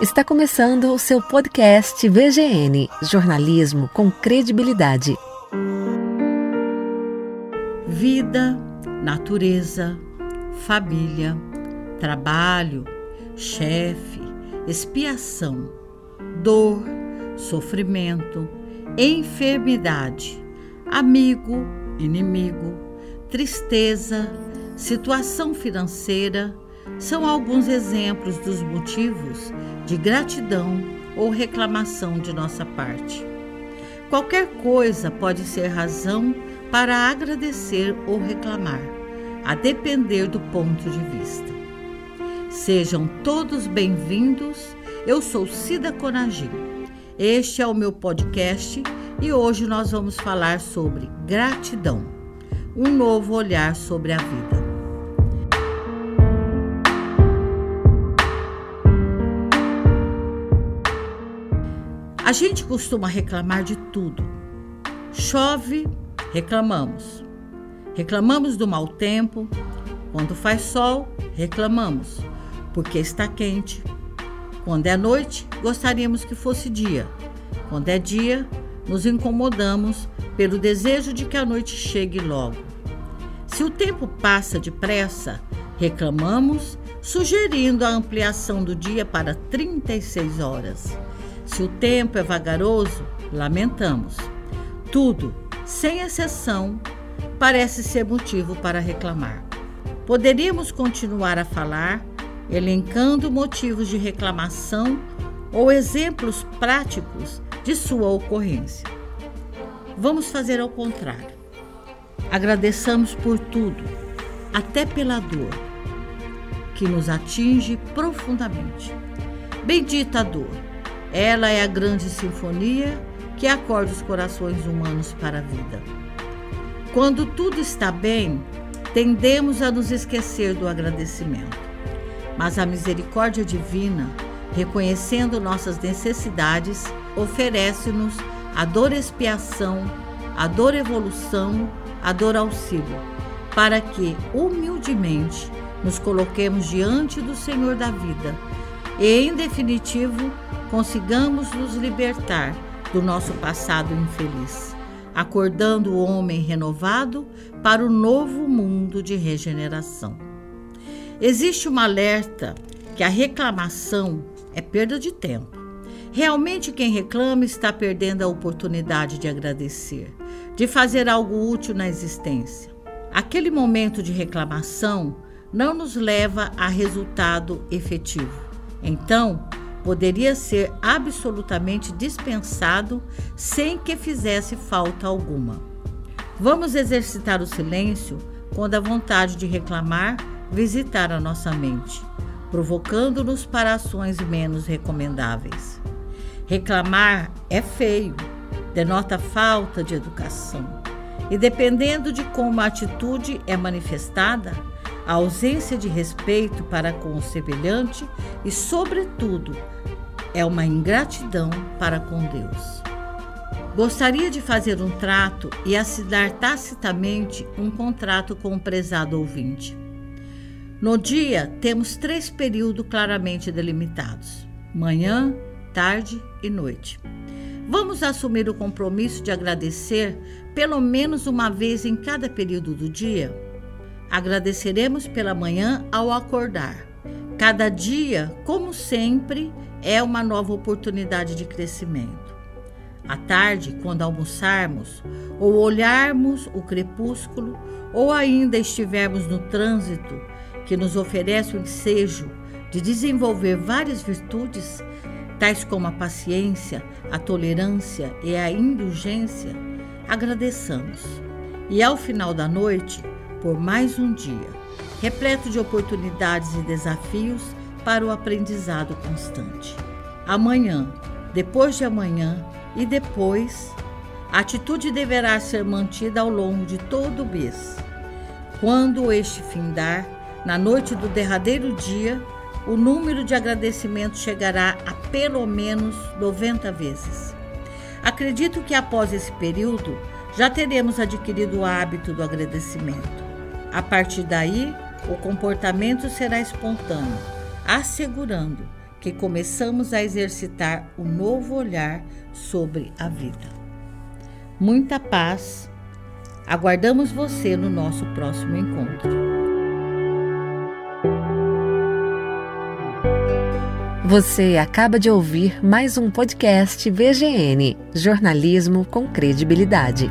Está começando o seu podcast VGN Jornalismo com credibilidade. Vida, natureza, família, trabalho, chefe, expiação, dor, sofrimento, enfermidade, amigo, inimigo, tristeza, situação financeira são alguns exemplos dos motivos de gratidão ou reclamação de nossa parte. Qualquer coisa pode ser razão para agradecer ou reclamar, a depender do ponto de vista. Sejam todos bem-vindos. Eu sou Cida Conagim. Este é o meu podcast e hoje nós vamos falar sobre gratidão, um novo olhar sobre a vida. A gente costuma reclamar de tudo. Chove, reclamamos. Reclamamos do mau tempo. Quando faz sol, reclamamos, porque está quente. Quando é noite, gostaríamos que fosse dia. Quando é dia, nos incomodamos pelo desejo de que a noite chegue logo. Se o tempo passa depressa, reclamamos, sugerindo a ampliação do dia para 36 horas. Se o tempo é vagaroso, lamentamos. Tudo, sem exceção, parece ser motivo para reclamar. Poderíamos continuar a falar, elencando motivos de reclamação ou exemplos práticos de sua ocorrência. Vamos fazer ao contrário. Agradeçamos por tudo, até pela dor, que nos atinge profundamente. Bendita dor ela é a grande sinfonia que acorda os corações humanos para a vida. Quando tudo está bem, tendemos a nos esquecer do agradecimento. Mas a misericórdia divina, reconhecendo nossas necessidades, oferece-nos a dor expiação, a dor evolução, a dor auxílio, para que, humildemente, nos coloquemos diante do Senhor da vida e, em definitivo, consigamos nos libertar do nosso passado infeliz, acordando o homem renovado para o novo mundo de regeneração. Existe um alerta que a reclamação é perda de tempo. Realmente, quem reclama está perdendo a oportunidade de agradecer, de fazer algo útil na existência. Aquele momento de reclamação não nos leva a resultado efetivo. Então, poderia ser absolutamente dispensado sem que fizesse falta alguma. Vamos exercitar o silêncio quando a vontade de reclamar visitar a nossa mente, provocando-nos para ações menos recomendáveis. Reclamar é feio, denota falta de educação. E dependendo de como a atitude é manifestada, a ausência de respeito para com o semelhante e, sobretudo, é uma ingratidão para com Deus. Gostaria de fazer um trato e assinar tacitamente um contrato com o prezado ouvinte. No dia, temos três períodos claramente delimitados: manhã, tarde e noite. Vamos assumir o compromisso de agradecer pelo menos uma vez em cada período do dia? Agradeceremos pela manhã ao acordar. Cada dia, como sempre, é uma nova oportunidade de crescimento. À tarde, quando almoçarmos, ou olharmos o crepúsculo, ou ainda estivermos no trânsito que nos oferece o ensejo de desenvolver várias virtudes, tais como a paciência, a tolerância e a indulgência, agradeçamos. E ao final da noite, por mais um dia, repleto de oportunidades e desafios, para o aprendizado constante. Amanhã, depois de amanhã e depois, a atitude deverá ser mantida ao longo de todo o mês. Quando este findar, na noite do derradeiro dia, o número de agradecimentos chegará a pelo menos 90 vezes. Acredito que após esse período já teremos adquirido o hábito do agradecimento. A partir daí, o comportamento será espontâneo, assegurando que começamos a exercitar um novo olhar sobre a vida. Muita paz. Aguardamos você no nosso próximo encontro. Você acaba de ouvir mais um podcast VGN Jornalismo com Credibilidade.